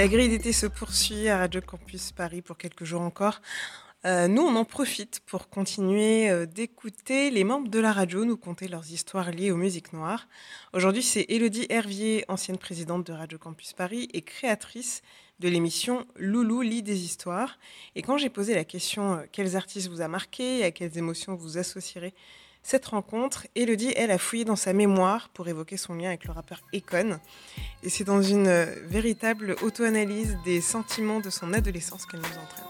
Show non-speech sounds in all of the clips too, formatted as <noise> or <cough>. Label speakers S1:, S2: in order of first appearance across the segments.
S1: La grille d'été se poursuit à Radio Campus Paris pour quelques jours encore. Euh, nous, on en profite pour continuer euh, d'écouter les membres de la radio nous conter leurs histoires liées aux musiques noires. Aujourd'hui, c'est Elodie Hervier, ancienne présidente de Radio Campus Paris et créatrice de l'émission Loulou lit des histoires. Et quand j'ai posé la question euh, quels artistes vous a marqué et à quelles émotions vous associerez cette rencontre, Elodie, elle, a fouillé dans sa mémoire pour évoquer son lien avec le rappeur Econ. Et c'est dans une véritable auto-analyse des sentiments de son adolescence qu'elle nous entraîne.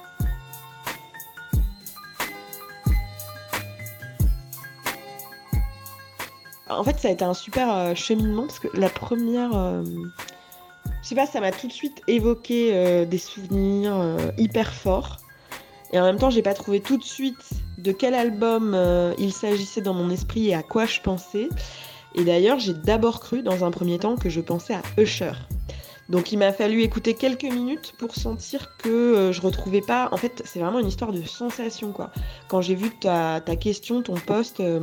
S2: En fait, ça a été un super euh, cheminement parce que la première. euh, je sais pas, ça m'a tout de suite évoqué euh, des souvenirs euh, hyper forts. Et en même temps, j'ai pas trouvé tout de suite de quel album euh, il s'agissait dans mon esprit et à quoi je pensais. Et d'ailleurs, j'ai d'abord cru dans un premier temps que je pensais à Usher. Donc il m'a fallu écouter quelques minutes pour sentir que euh, je retrouvais pas. En fait, c'est vraiment une histoire de sensation quoi. Quand j'ai vu ta, question, ton post, euh,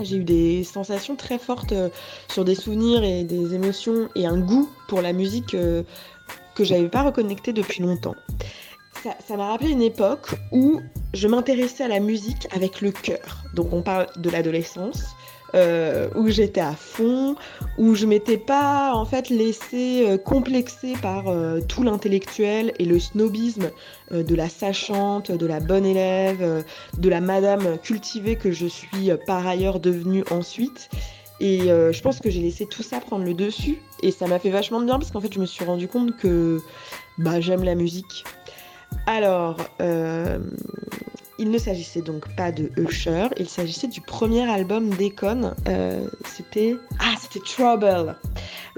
S2: j'ai eu des sensations très fortes sur des souvenirs et des émotions et un goût pour la musique que j'avais pas reconnecté depuis longtemps. Ça m'a rappelé une époque où je m'intéressais à la musique avec le cœur. Donc on parle de l'adolescence, euh, où j'étais à fond, où je m'étais pas en fait laissée euh, complexer par euh, tout l'intellectuel et le snobisme euh, de la sachante, de la bonne élève, de la madame cultivée que je suis par ailleurs devenue ensuite. Et je pense que j'ai laissé tout ça prendre le dessus et ça m'a fait vachement de bien parce qu'en fait je me suis rendu compte que bah, j'aime la musique. Alors, il ne s'agissait donc pas de Usher, il s'agissait du premier album d'Econ. euh, c'était ah, c'était Trouble.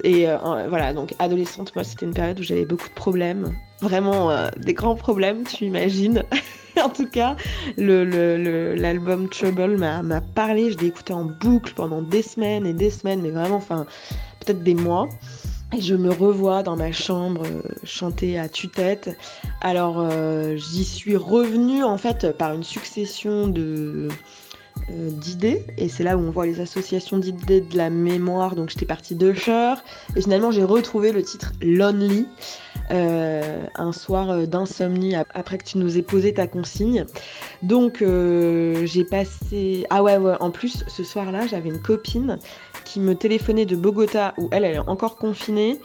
S2: Et euh, voilà, donc adolescente, moi c'était une période où j'avais beaucoup de problèmes, vraiment euh, des grands problèmes, tu imagines. <laughs> en tout cas, l'album Trouble m'a parlé, je l'ai écouté en boucle pendant des semaines et des semaines, mais vraiment, enfin, peut-être des mois. Et je me revois dans ma chambre euh, chanter à tue-tête. Alors euh, j'y suis revenue en fait par une succession de euh, d'idées et c'est là où on voit les associations d'idées de la mémoire. Donc j'étais partie d'Usher et finalement j'ai retrouvé le titre Lonely euh, un soir euh, d'insomnie ap- après que tu nous aies posé ta consigne. Donc euh, j'ai passé ah ouais ouais en plus ce soir-là j'avais une copine qui me téléphonait de Bogota où elle, elle est encore confinée,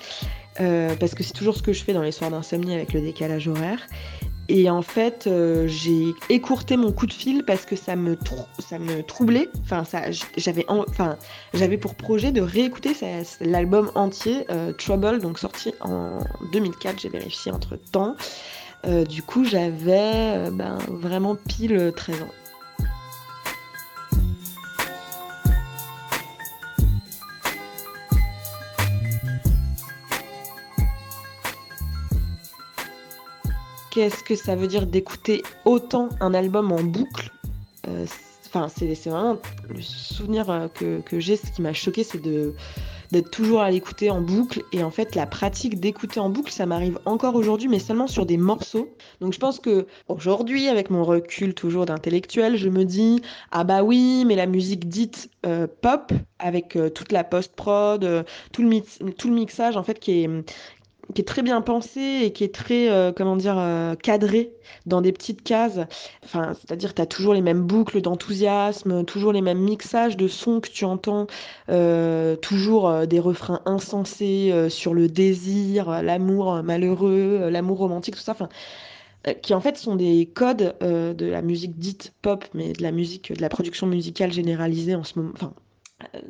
S2: parce que c'est toujours ce que je fais dans les soirs d'insomnie avec le décalage horaire. Et en fait, euh, j'ai écourté mon coup de fil parce que ça me, troublait. Enfin, j'avais, en- enfin, pour projet de réécouter l'album entier, euh, Trouble, donc sorti en 2004. J'ai vérifié entre temps. du coup, j'avais euh, ben, vraiment pile 13 ans. Qu'est-ce que ça veut dire d'écouter autant un album en boucle Euh, Enfin, c'est vraiment le souvenir euh, que, que j'ai. Ce qui m'a choqué, c'est d'être toujours à l'écouter en boucle. Et en fait, la pratique d'écouter en boucle, ça m'arrive encore aujourd'hui, mais seulement sur des morceaux. Donc, je pense que aujourd'hui, avec mon recul toujours d'intellectuel, je me dis ah bah oui, mais la musique dite euh, pop, avec toute la le mix- tout le mixage, en fait, qui est qui est très bien pensé et qui est très, euh, comment dire, euh, cadré dans des petites cases. Enfin, c'est-à-dire, tu as toujours les mêmes boucles d'enthousiasme, toujours les mêmes mixages de sons que tu entends, euh, toujours euh, des refrains insensés euh, sur le désir, l'amour malheureux, l'amour romantique, tout ça. Enfin, qui en fait sont des codes de la musique dite pop, mais de la musique, de la production musicale généralisée en ce moment. Enfin,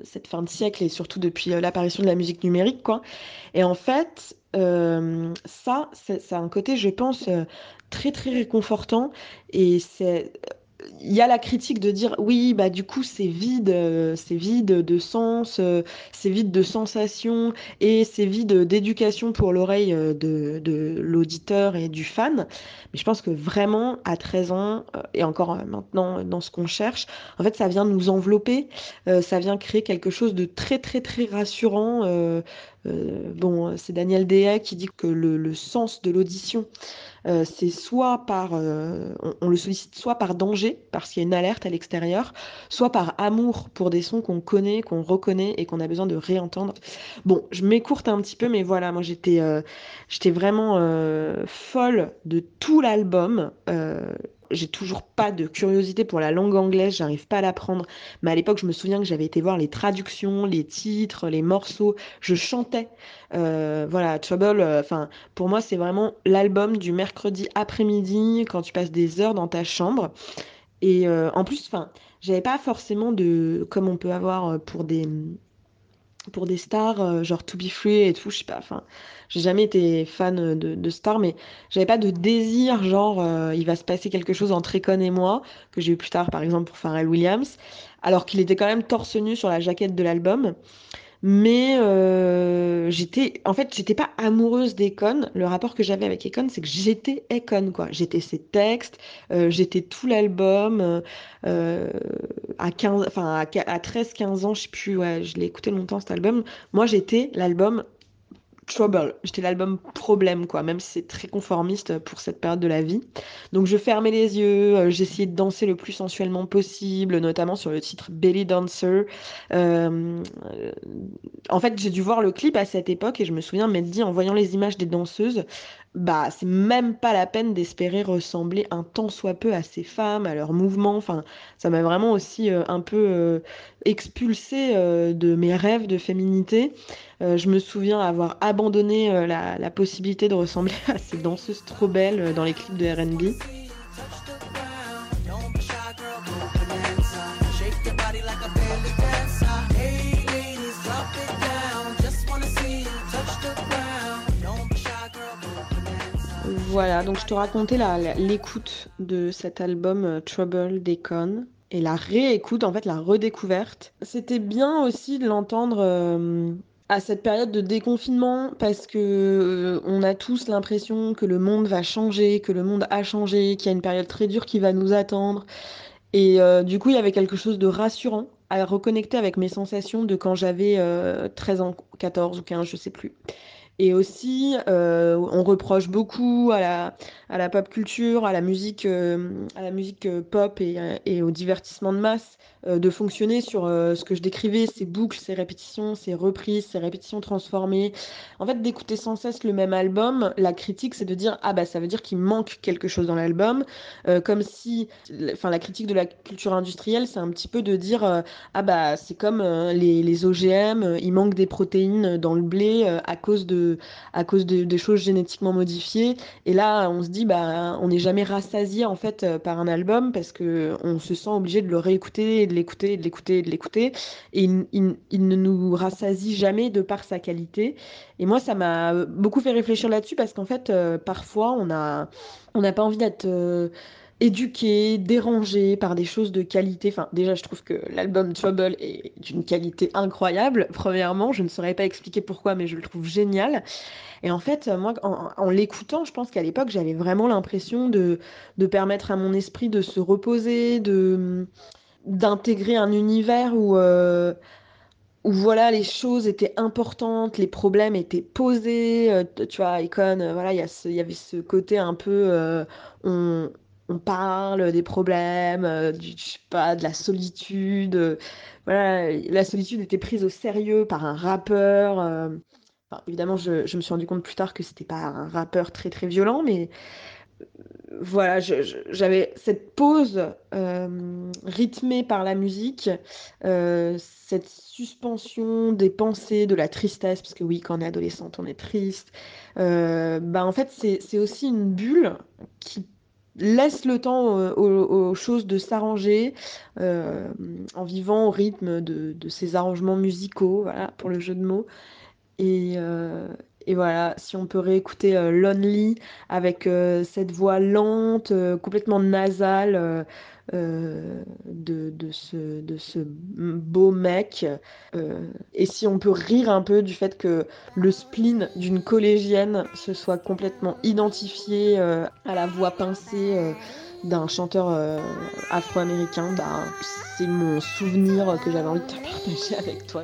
S2: cette fin de siècle et surtout depuis l'apparition de la musique numérique, quoi. Et en fait, ça, c'est- un côté, je pense, très très réconfortant et c'est il y a la critique de dire oui, bah du coup c'est vide, c'est vide de sens, c'est vide de sensations et c'est vide d'éducation pour l'oreille de, de l'auditeur et du fan. Mais je pense que vraiment à 13 ans et encore maintenant dans ce qu'on cherche, en fait ça vient nous envelopper, ça vient créer quelque chose de très très très rassurant. Bon, c'est Daniel Dehay qui dit que le, sens de l'audition euh, c'est soit par, euh, on, le sollicite soit par danger, parce qu'il y a une alerte à l'extérieur, soit par amour pour des sons qu'on connaît, qu'on reconnaît et qu'on a besoin de réentendre. Bon, je m'écourte un petit peu, mais voilà, moi j'étais euh, j'étais vraiment folle de tout l'album j'ai toujours pas de curiosité pour la langue anglaise, j'arrive pas à l'apprendre. Mais à l'époque, je me souviens que j'avais été voir les traductions, les titres, les morceaux, je chantais. Euh, voilà, Trouble, euh, enfin, pour moi, c'est vraiment l'album du mercredi après-midi quand tu passes des heures dans ta chambre. Et euh, en plus, j'avais pas forcément de, comme on peut avoir pour des pour des stars, euh, genre To Be Free et tout, je sais pas, enfin, j'ai jamais été fan de, de stars, mais j'avais pas de désir, genre, euh, il va se passer quelque chose entre Econ et moi, que j'ai eu plus tard, par exemple, pour Pharrell Williams, alors qu'il était quand même torse nu sur la jaquette de l'album. Mais euh, j'étais, en fait, j'étais pas amoureuse d'Econ. Le rapport que j'avais avec Econ, c'est que j'étais Econ, quoi. J'étais ses textes, euh, j'étais tout l'album. À 15, enfin à, 13-15 ans, je sais plus, je l'ai écouté longtemps cet album. Moi, j'étais l'album Trouble. J'étais l'album Problème, quoi, même si c'est très conformiste pour cette période de la vie. Donc je fermais les yeux, euh, j'essayais de danser le plus sensuellement possible, notamment sur le titre Belly Dancer. Euh, en fait, j'ai dû voir le clip à cette époque et je me souviens m'être dit, en voyant les images des danseuses, bah c'est même pas la peine d'espérer ressembler un tant soit peu à ces femmes, à leurs mouvements. Enfin, ça m'a vraiment aussi euh, un peu euh, expulsée euh, de mes rêves de féminité. je me souviens avoir abandonné la, la, possibilité de ressembler <laughs> à ces danseuses trop belles dans les clips de R&B. Voilà, donc je te racontais l'écoute de cet album euh, Trouble Decon et la réécoute, en fait la redécouverte. C'était bien aussi de l'entendre euh, à cette période de déconfinement parce que euh, on a tous l'impression que le monde va changer, que le monde a changé, qu'il y a une période très dure qui va nous attendre. Et du coup, il y avait quelque chose de rassurant à reconnecter avec mes sensations de quand j'avais 13 ans, 14 ou 15, je sais plus. Et aussi, euh, on reproche beaucoup à la, à la pop culture, à la musique, euh, à la musique euh, pop et, et, au divertissement de masse de fonctionner sur ce que je décrivais, ces boucles, ces répétitions, ces reprises, ces répétitions transformées. En fait, d'écouter sans cesse le même album, la critique, c'est de dire ah bah ça veut dire qu'il manque quelque chose dans l'album, comme si, enfin la critique de la culture industrielle, c'est un petit peu de dire ah bah c'est comme les, les OGM, il manque des protéines dans le blé à cause de à cause de, choses génétiquement modifiées. Et là, on se dit, bah, on n'est jamais rassasié en fait euh, par un album parce que on se sent obligé de le réécouter, de l'écouter, de l'écouter, de l'écouter. Et il, ne nous rassasie jamais de par sa qualité. Et moi, ça m'a beaucoup fait réfléchir là-dessus parce qu'en fait, euh, parfois, on a, on n'a pas envie d'être euh, éduqué, dérangé par des choses de qualité. Enfin, déjà, je trouve que l'album Trouble est d'une qualité incroyable. Premièrement, je ne saurais pas expliquer pourquoi, mais je le trouve génial. Et en fait, moi, en, l'écoutant, je pense qu'à l'époque, j'avais vraiment l'impression de, de permettre à mon esprit de se reposer, de d'intégrer un univers où euh, où voilà les choses étaient importantes, les problèmes étaient posés, euh, tu vois, Icon, euh, voilà, il y, avait ce côté un peu, on parle des problèmes, euh, du, je sais pas, de la solitude. Euh, voilà, la solitude était prise au sérieux par un rappeur. Euh, évidemment, je, me suis rendu compte plus tard que c'était pas un rappeur très très violent, mais voilà, j'avais cette pause rythmée par la musique, cette suspension des pensées, de la tristesse, parce que oui, quand on est adolescente, on est triste. bah, en fait, c'est aussi une bulle qui laisse le temps aux, choses de s'arranger euh, en vivant au rythme de, ces arrangements musicaux, voilà, pour le jeu de mots. Et, euh, voilà, si on peut réécouter euh, Lonely avec euh, cette voix lente, euh, complètement nasale de, de, ce, beau mec. et si on peut rire un peu du fait que le spleen d'une collégienne se soit complètement identifié à la voix pincée d'un chanteur afro-américain, bah, c'est mon souvenir que j'avais envie de te <laughs> partager avec toi.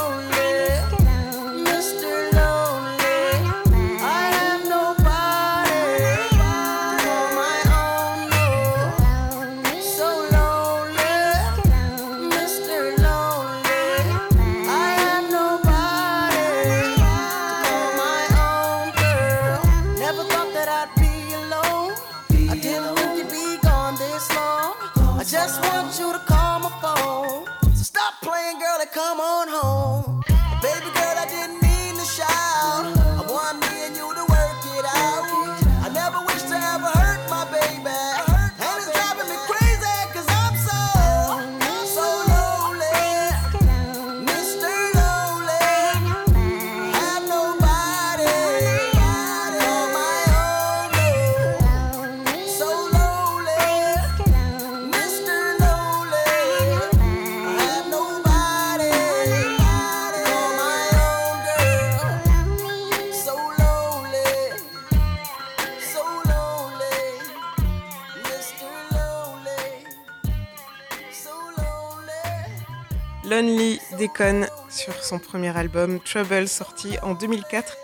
S1: Déconne sur son premier album Trouble sorti en 2004.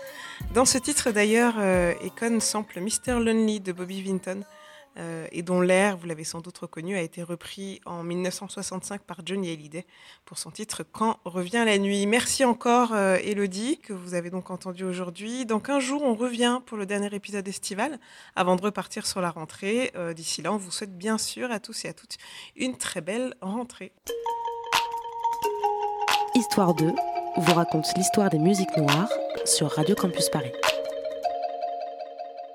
S1: Dans ce titre d'ailleurs, euh, Akon sample Mr. Lonely de Bobby Vinton euh, et dont l'air, vous l'avez sans doute reconnu, a été repris en 1965 par Johnny Hallyday pour son titre Quand revient la nuit. Merci encore euh, Elodie que vous avez donc entendu aujourd'hui. Dans 15 jours, on revient pour le dernier épisode estival avant de repartir sur la rentrée. Euh, D'ici là, on vous souhaite bien sûr à tous et à toutes une très belle rentrée.
S3: Histoire 2 vous raconte l'histoire des musiques noires sur Radio Campus Paris.